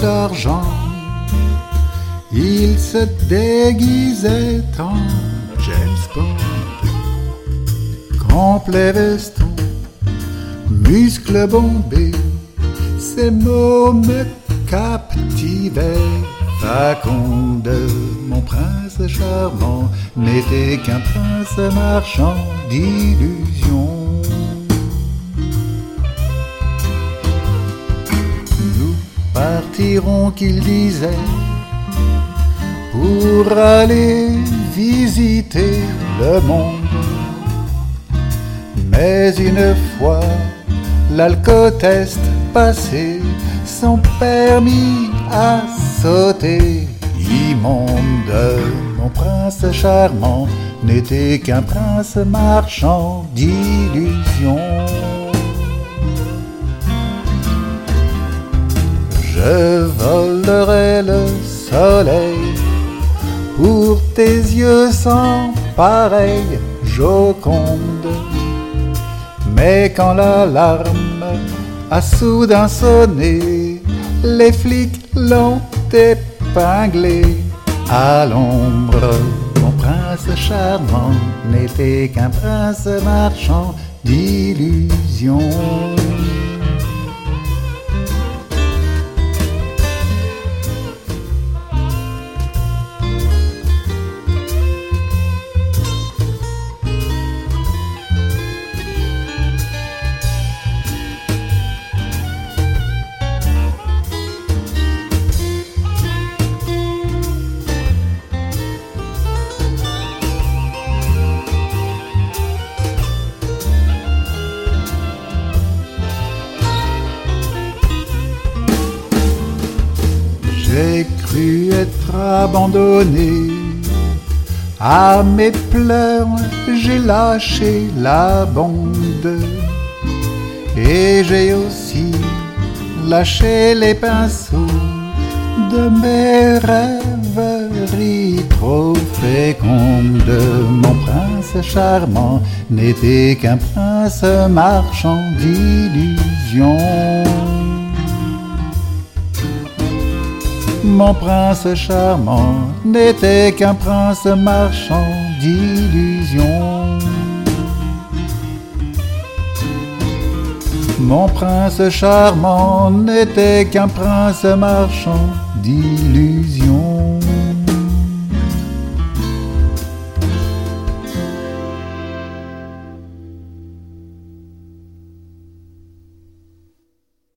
d'argent. Il se déguisait en James Bond. Complet veston, muscles bombés, ces mots me captivaient. Faconde, mon prince charmant, n'était qu'un prince marchand d'illusions. Qu'il disait, pour aller visiter le monde. Mais une fois l'alcotest passé, son permis a sauté. Immonde, mon prince charmant n'était qu'un prince marchand d'illusions. Je volerai le soleil pour tes yeux sans pareil, Joconde. Mais quand l'alarme a soudain sonné, les flics l'ont épinglé à l'ombre. Mon prince charmant n'était qu'un prince marchand d'illusions. J'ai cru être abandonné. À mes pleurs, j'ai lâché la bande. Et j'ai aussi lâché les pinceaux de mes rêveries trop fécondes. Mon prince charmant n'était qu'un prince marchand d'illusions. Mon prince charmant n'était qu'un prince marchand d'illusions. Mon prince charmant n'était qu'un prince marchand d'illusions.